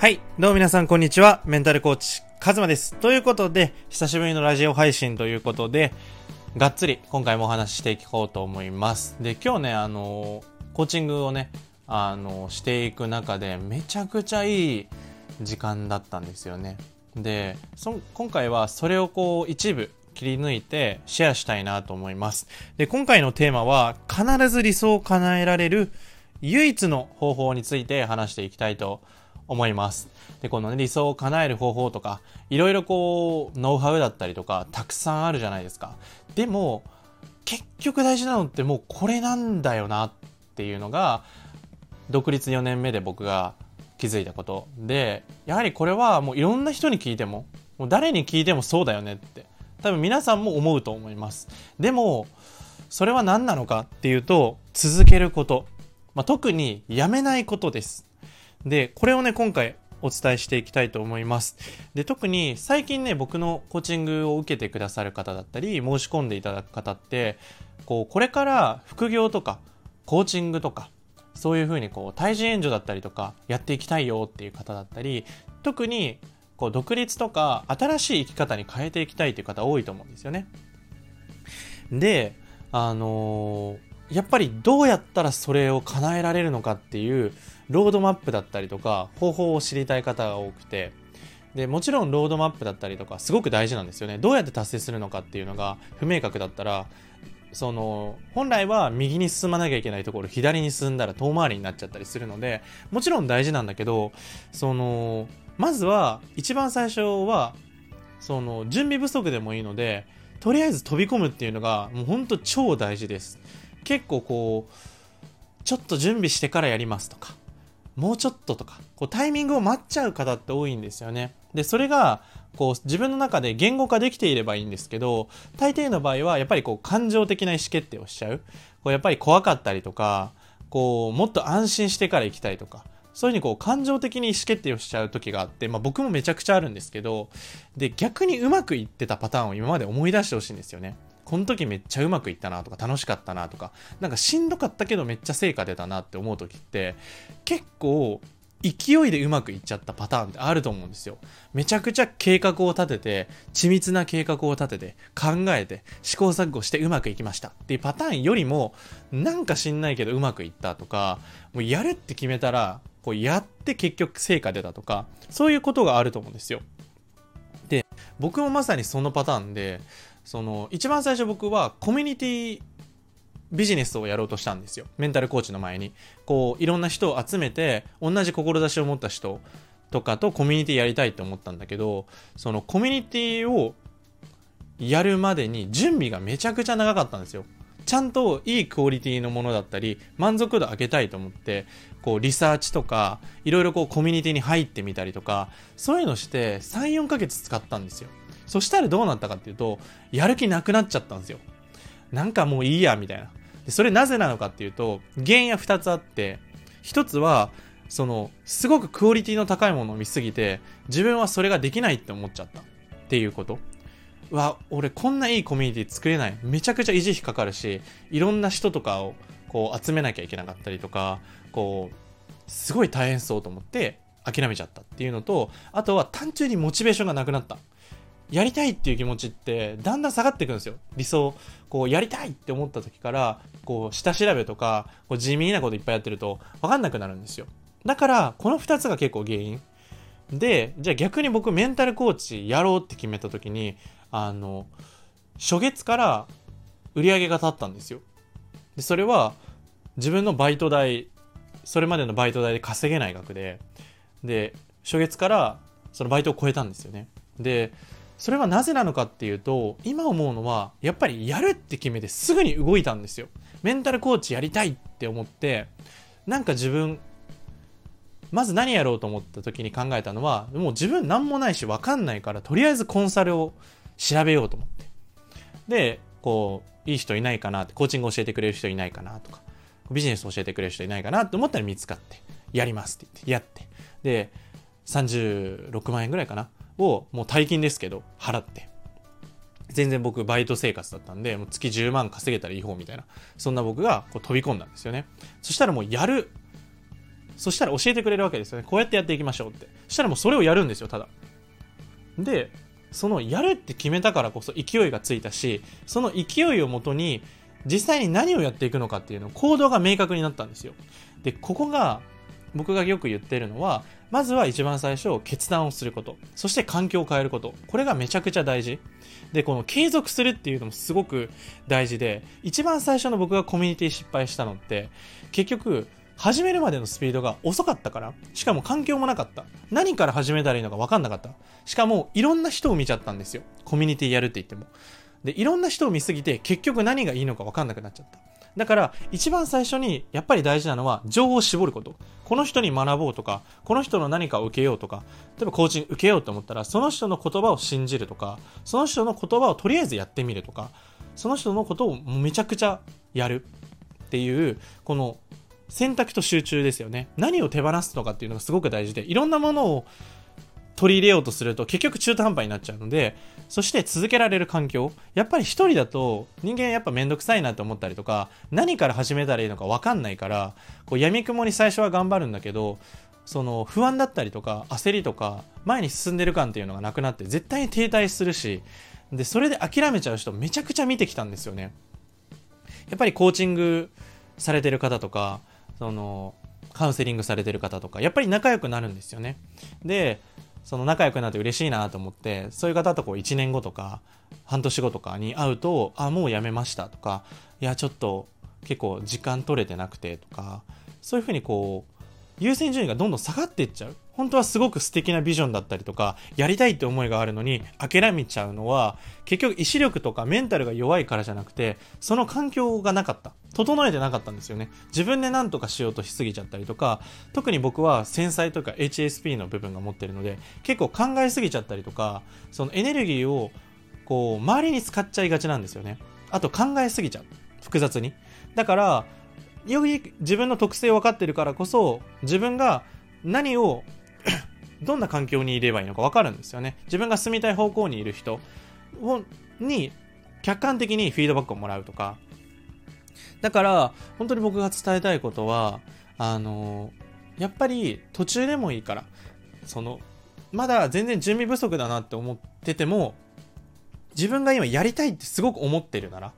はい。どうも皆さん、こんにちは。メンタルコーチ、カズマです。ということで、久しぶりのラジオ配信ということで、がっつり今回もお話ししていこうと思います。で、今日ね、あの、コーチングをね、あの、していく中で、めちゃくちゃいい時間だったんですよね。で、今回はそれをこう、一部、切り抜いてシェアしたいなと思います。で、今回のテーマは、必ず理想を叶えられる唯一の方法について話していきたいと思います。思います。で、このね、理想を叶える方法とか、いろいろこう、ノウハウだったりとか、たくさんあるじゃないですか。でも、結局大事なのってもうこれなんだよなっていうのが、独立4年目で僕が気づいたことで、やはりこれはもういろんな人に聞いても、もう誰に聞いてもそうだよねって、多分皆さんも思うと思います。でも、それは何なのかっていうと、続けること。まあ、特にやめないことです。で、これをね、今回お伝えしていきたいと思います。で、特に最近ね、僕のコーチングを受けてくださる方だったり、申し込んでいただく方って、こう、これから副業とか、コーチングとか、そういうふうにこう、対人援助だったりとか、やっていきたいよっていう方だったり、特に、こう、独立とか、新しい生き方に変えていきたいという方多いと思うんですよね。で、あのーやっぱりどうやったらそれを叶えられるのかっていうロードマップだったりとか方法を知りたい方が多くて。でもちろんロードマップだったりとかすごく大事なんですよね。どうやって達成するのかっていうのが不明確だったらその本来は右に進まなきゃいけないところ左に進んだら遠回りになっちゃったりするのでもちろん大事なんだけどそのまずは一番最初はその準備不足でもいいのでとりあえず飛び込むっていうのがもうほんと超大事です。結構こうちょっと準備してからやりますとかもうちょっととかこうタイミングを待っちゃう方って多いんですよね。でそれがこう自分の中で言語化できていればいいんですけど大抵の場合はやっぱりこう感情的な意思決定をしちゃう。こうやっぱり怖かったりとかこうもっと安心してから行きたいとかそういうふうにこう感情的に意思決定をしちゃう時があって、まあ、僕もめちゃくちゃあるんですけどで逆にうまくいってたパターンを今まで思い出してほしいんですよね。この時めっちゃうまくいったなとか楽しかったなとかなんかしんどかったけどめっちゃ成果出たなって思う時って結構勢いでうまくいっちゃったパターンってあると思うんですよ。めちゃくちゃ計画を立てて、緻密な計画を立てて、考えて、試行錯誤してうまくいきましたっていうパターンよりも、なんか知んないけどうまくいったとか、もうやるって決めたら、こうやって結局成果出たとか、そういうことがあると思うんですよ。で、僕もまさにそのパターンで、その一番最初僕はコミュニティビジネスをやろうとしたんですよ。メンタルコーチの前に。こういろんな人を集めて同じ志を持った人とかとコミュニティやりたいって思ったんだけどそのコミュニティをやるまでに準備がめちゃくちゃ長かったんですよ。ちゃんといいクオリティのものだったり満足度上げたいと思ってこうリサーチとかいろいろこうコミュニティに入ってみたりとかそういうのして34ヶ月使ったんですよそしたらどうなったかっていうと、やる気なくなっちゃったんですよ。なんかもういいや、みたいな。でそれなぜなのかっていうと、原因は2つあって、1つは、その、すごくクオリティの高いものを見すぎて、自分はそれができないって思っちゃったっていうこと。わ、俺こんないいコミュニティ作れない。めちゃくちゃ維持費かかるし、いろんな人とかをこう集めなきゃいけなかったりとか、こう、すごい大変そうと思って諦めちゃったっていうのと、あとは単純にモチベーションがなくなった。やりたいっていう気持ちってだんだん下がっていくんですよ。理想。こう、やりたいって思った時から、こう、下調べとか、こう地味なこといっぱいやってると、わかんなくなるんですよ。だから、この2つが結構原因。で、じゃあ逆に僕、メンタルコーチやろうって決めた時に、あの、初月から売り上げが立ったんですよ。で、それは、自分のバイト代、それまでのバイト代で稼げない額で、で、初月からそのバイトを超えたんですよね。で、それはなぜなのかっていうと、今思うのは、やっぱりやるって決めてすぐに動いたんですよ。メンタルコーチやりたいって思って、なんか自分、まず何やろうと思った時に考えたのは、もう自分何もないし分かんないから、とりあえずコンサルを調べようと思って。で、こう、いい人いないかなって、コーチング教えてくれる人いないかなとか、ビジネス教えてくれる人いないかなって思ったら見つかって、やりますって言って、やって。で、36万円ぐらいかなをもう大金ですけど払って全然僕バイト生活だったんでもう月10万稼げたらいい方みたいなそんな僕がこう飛び込んだんですよねそしたらもうやるそしたら教えてくれるわけですよね。こうやってやっていきましょうって。そしたらもうそれをやるんですよ、ただ。で、そのやるって決めたからこそ勢いがついたし、その勢いをもとに実際に何をやっていくのかっていうの行動が明確になったんですよ。で、ここが僕がよく言ってるのは、まずは一番最初、決断をすること。そして環境を変えること。これがめちゃくちゃ大事。で、この継続するっていうのもすごく大事で、一番最初の僕がコミュニティ失敗したのって、結局、始めるまでのスピードが遅かったから、しかも環境もなかった。何から始めたらいいのか分かんなかった。しかも、いろんな人を見ちゃったんですよ。コミュニティやるって言っても。で、いろんな人を見すぎて、結局何がいいのか分かんなくなっちゃった。だから、一番最初に、やっぱり大事なのは、情報を絞ること。この人に学ぼうとか、この人の何かを受けようとか、例えばコーチング受けようと思ったら、その人の言葉を信じるとか、その人の言葉をとりあえずやってみるとか、その人のことをめちゃくちゃやるっていう、この選択と集中ですよね。何を手放すのかっていうのがすごく大事で、いろんなものを取り入れようとすると結局中途半端になっちゃうので、そして続けられる環境。やっぱり一人だと人間やっぱめんどくさいなと思ったりとか、何から始めたらいいのかわかんないから、こう闇雲に最初は頑張るんだけど、その不安だったりとか焦りとか前に進んでる感っていうのがなくなって絶対に停滞するし、で、それで諦めちゃう人めちゃくちゃ見てきたんですよね。やっぱりコーチングされてる方とか、そのカウンセリングされてる方とかやっぱり仲良くなるんですよね。でその仲良くなって嬉しいなと思ってそういう方とこう1年後とか半年後とかに会うとあもうやめましたとかいやちょっと結構時間取れてなくてとかそういうふうにこう優先順位がどんどん下がっていっちゃう。本当はすごく素敵なビジョンだったりとか、やりたいって思いがあるのに、諦めちゃうのは、結局意志力とかメンタルが弱いからじゃなくて、その環境がなかった。整えてなかったんですよね。自分で何とかしようとしすぎちゃったりとか、特に僕は繊細とか HSP の部分が持ってるので、結構考えすぎちゃったりとか、そのエネルギーを、こう、周りに使っちゃいがちなんですよね。あと考えすぎちゃう。複雑に。だから、より自分の特性を分かってるからこそ、自分が何を どんな環境にいればいいのか分かるんですよね。自分が住みたい方向にいる人に客観的にフィードバックをもらうとか。だから、本当に僕が伝えたいことは、あの、やっぱり途中でもいいから、その、まだ全然準備不足だなって思ってても、自分が今やりたいってすごく思ってるなら、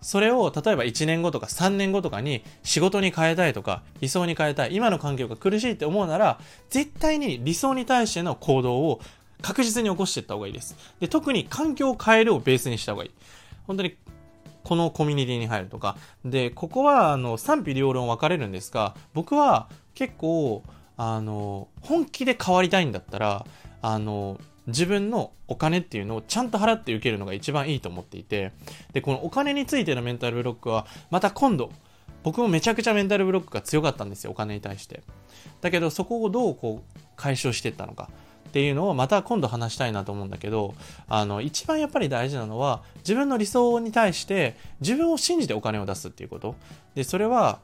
それを例えば1年後とか3年後とかに仕事に変えたいとか理想に変えたい今の環境が苦しいって思うなら絶対に理想に対しての行動を確実に起こしていった方がいいです。で特に環境を変えるをベースにした方がいい。本当にこのコミュニティに入るとか。で、ここはあの賛否両論分かれるんですが、僕は結構あの本気で変わりたいんだったらあの自分のお金っていうのをちゃんと払って受けるのが一番いいと思っていて、で、このお金についてのメンタルブロックは、また今度、僕もめちゃくちゃメンタルブロックが強かったんですよ、お金に対して。だけど、そこをどうこう解消していったのかっていうのをまた今度話したいなと思うんだけど、あの、一番やっぱり大事なのは、自分の理想に対して自分を信じてお金を出すっていうこと。で、それは、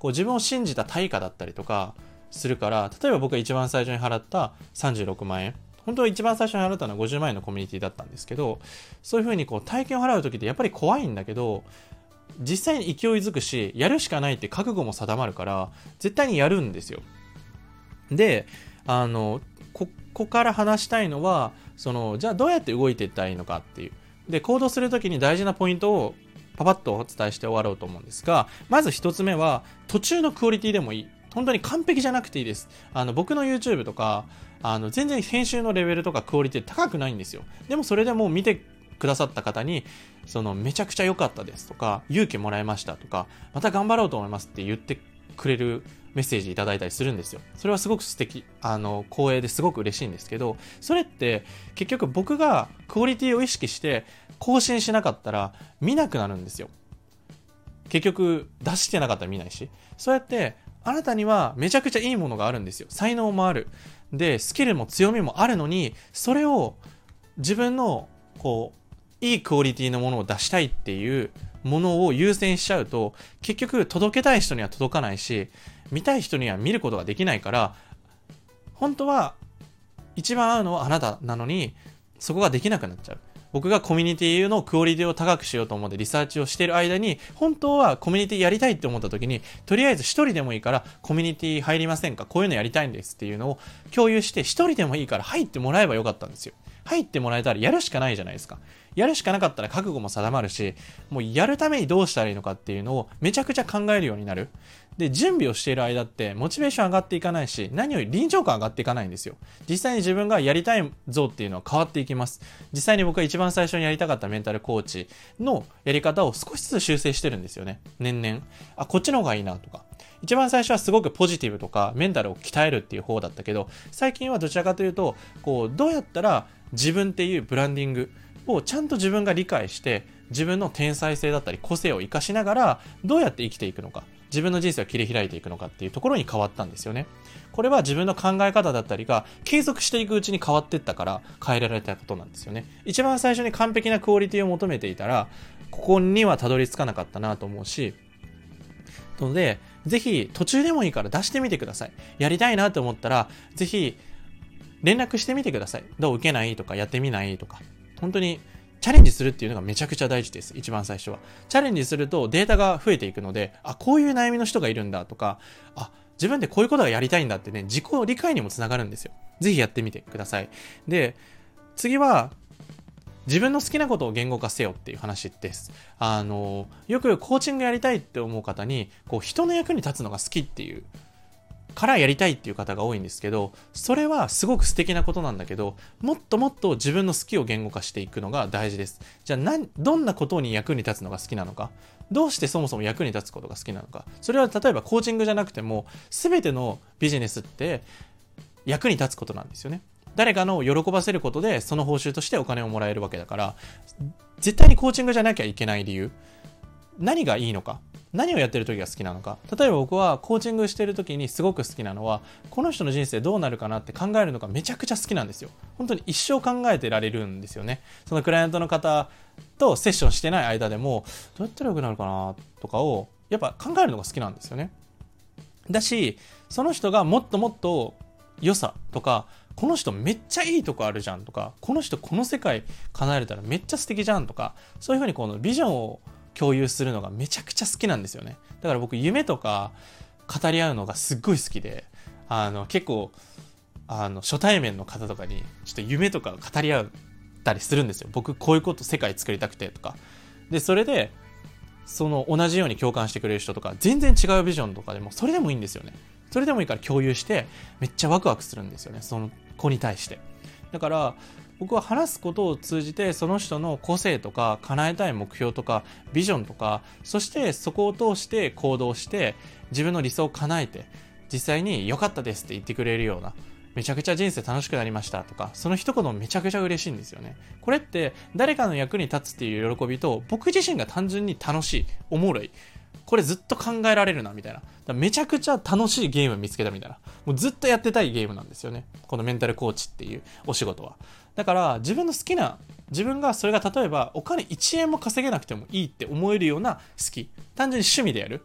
こう自分を信じた対価だったりとか、するから、例えば僕が一番最初に払った36万円。本当は一番最初に払ったのは50万円のコミュニティだったんですけど、そういうふうにこう体験を払う時ってやっぱり怖いんだけど、実際に勢いづくし、やるしかないって覚悟も定まるから、絶対にやるんですよ。で、あの、ここから話したいのは、その、じゃあどうやって動いていったらいいのかっていう。で、行動するときに大事なポイントをパパッとお伝えして終わろうと思うんですが、まず一つ目は、途中のクオリティでもいい。本当に完璧じゃなくていいです。あの、僕の YouTube とか、あの、全然編集のレベルとかクオリティ高くないんですよ。でもそれでも見てくださった方に、その、めちゃくちゃ良かったですとか、勇気もらいましたとか、また頑張ろうと思いますって言ってくれるメッセージいただいたりするんですよ。それはすごく素敵、あの、光栄ですごく嬉しいんですけど、それって結局僕がクオリティを意識して更新しなかったら見なくなるんですよ。結局出してなかったら見ないし。そうやってあなたにはめちゃくちゃいいものがあるんですよ。才能もある。で、スキルも強みもあるのに、それを自分の、こう、いいクオリティのものを出したいっていうものを優先しちゃうと、結局届けたい人には届かないし、見たい人には見ることができないから、本当は一番合うのはあなたなのに、そこができなくなっちゃう。僕がコミュニティのクオリティを高くしようと思ってリサーチをしている間に、本当はコミュニティやりたいって思った時に、とりあえず一人でもいいからコミュニティ入りませんか？こういうのやりたいんですっていうのを共有して一人でもいいから入ってもらえばよかったんですよ。入ってもらえたらやるしかないじゃないですか。やるしかなかったら覚悟も定まるし、もうやるためにどうしたらいいのかっていうのをめちゃくちゃ考えるようになる。で、準備をしている間ってモチベーション上がっていかないし、何より臨場感上がっていかないんですよ。実際に自分がやりたいぞっていうのは変わっていきます。実際に僕が一番最初にやりたかったメンタルコーチのやり方を少しずつ修正してるんですよね。年々。あ、こっちの方がいいなとか。一番最初はすごくポジティブとかメンタルを鍛えるっていう方だったけど、最近はどちらかというと、こう、どうやったら自分っていうブランディングをちゃんと自分が理解して、自分の天才性だったり個性を活かしながら、どうやって生きていくのか。自分の人生を切り開いていくのかっていうところに変わったんですよね。これは自分の考え方だったりが継続していくうちに変わっていったから変えられたことなんですよね。一番最初に完璧なクオリティを求めていたら、ここにはたどり着かなかったなと思うし、ので、ぜひ途中でもいいから出してみてください。やりたいなと思ったら、ぜひ連絡してみてください。どう受けないとかやってみないとか。本当にチャレンジするっていうのがめちゃくちゃ大事です。一番最初は。チャレンジするとデータが増えていくので、あ、こういう悩みの人がいるんだとか、あ、自分でこういうことがやりたいんだってね、自己理解にもつながるんですよ。ぜひやってみてください。で、次は、自分の好きなことを言語化せよっていう話です。あの、よくコーチングやりたいって思う方に、こう、人の役に立つのが好きっていうからやりたいっていう方が多いんですけど、それはすごく素敵なことなんだけど、もっともっと自分の好きを言語化していくのが大事です。じゃあ何、どんなことに役に立つのが好きなのか、どうしてそもそも役に立つことが好きなのか、それは例えばコーチングじゃなくても、全てのビジネスって役に立つことなんですよね。誰かの喜ばせることでその報酬としてお金をもらえるわけだから絶対にコーチングじゃなきゃいけない理由何がいいのか？何をやってる時が好きなのか。例えば僕はコーチングしてる時にすごく好きなのはこの人の人生どうなるかなって考えるのがめちゃくちゃ好きなんですよ。本当に一生考えてられるんですよね。そのクライアントの方とセッションしてない間でもどうやったらよくなるかなとかをやっぱ考えるのが好きなんですよね。だしその人がもっともっと良さとかこの人めっちゃいいとこあるじゃんとかこの人この世界叶えれたらめっちゃ素敵じゃんとかそういうふうにこのビジョンを共有するのがめちゃくちゃ好きなんですよね。だから僕夢とか語り合うのがすっごい好きで、あの結構あの初対面の方とかにちょっと夢とか語り合ったりするんですよ。僕こういうこと世界作りたくてとか。で、それでその同じように共感してくれる人とか全然違うビジョンとかでもそれでもいいんですよね。それでもいいから共有してめっちゃワクワクするんですよね。その子に対して。だから僕は話すことを通じてその人の個性とか叶えたい目標とかビジョンとかそしてそこを通して行動して自分の理想を叶えて実際に良かったですって言ってくれるようなめちゃくちゃ人生楽しくなりましたとかその一言めちゃくちゃ嬉しいんですよねこれって誰かの役に立つっていう喜びと僕自身が単純に楽しいおもろいこれずっと考えられるな、みたいな。めちゃくちゃ楽しいゲーム見つけたみたいな。もうずっとやってたいゲームなんですよね。このメンタルコーチっていうお仕事は。だから自分の好きな、自分がそれが例えばお金1円も稼げなくてもいいって思えるような好き。単純に趣味でやる。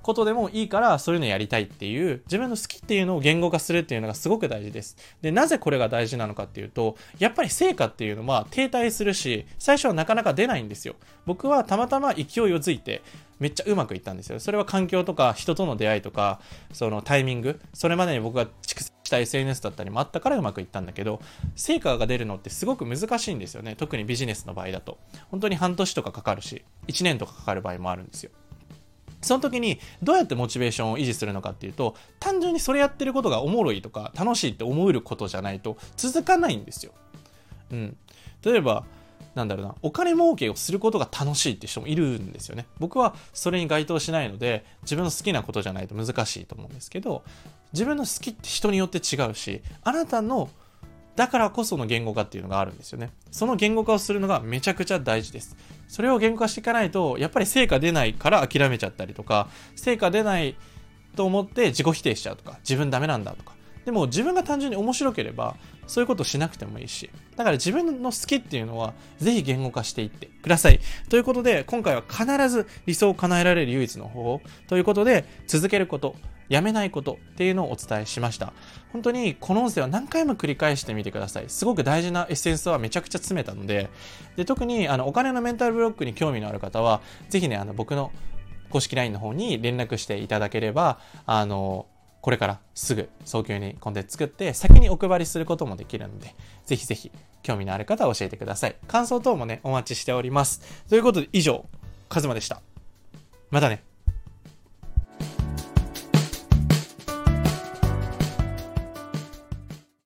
ことでもいいからそういうのやりたいっていう自分の好きっていうのを言語化するっていうのがすごく大事です。で、なぜこれが大事なのかっていうと、やっぱり成果っていうのは停滞するし、最初はなかなか出ないんですよ。僕はたまたま勢いをづいてめっちゃうまくいったんですよ。それは環境とか人との出会いとか、そのタイミング、それまでに僕が蓄積した SNS だったりもあったからうまくいったんだけど、成果が出るのってすごく難しいんですよね。特にビジネスの場合だと。本当に半年とかかかるし、1年とかかかる場合もあるんですよ。その時にどうやってモチベーションを維持するのかっていうと単純にそれやってることがおもろいとか楽しいって思えることじゃないと続かないんですよ。うん、例えばなんだろうなお金儲けをすることが楽しいって人もいるんですよね。僕はそれに該当しないので自分の好きなことじゃないと難しいと思うんですけど自分の好きって人によって違うしあなたのだからこその言語化っていうのがあるんですよね。その言語化をするのがめちゃくちゃ大事です。それを言語化していかないと、やっぱり成果出ないから諦めちゃったりとか、成果出ないと思って自己否定しちゃうとか、自分ダメなんだとか。でも自分が単純に面白ければ、そういうことしなくてもいいし。だから自分の好きっていうのは、ぜひ言語化していってください。ということで、今回は必ず理想を叶えられる唯一の方法ということで、続けること、やめないことっていうのをお伝えしました。本当にこの音声は何回も繰り返してみてください。すごく大事なエッセンスはめちゃくちゃ詰めたので、で特にあのお金のメンタルブロックに興味のある方は、ぜひね、あの僕の公式 LINE の方に連絡していただければ、あの、これからすぐ早急にコンテンツ作って先にお配りすることもできるので、ぜひぜひ興味のある方は教えてください。感想等もね、お待ちしております。ということで以上、カズマでした。またね。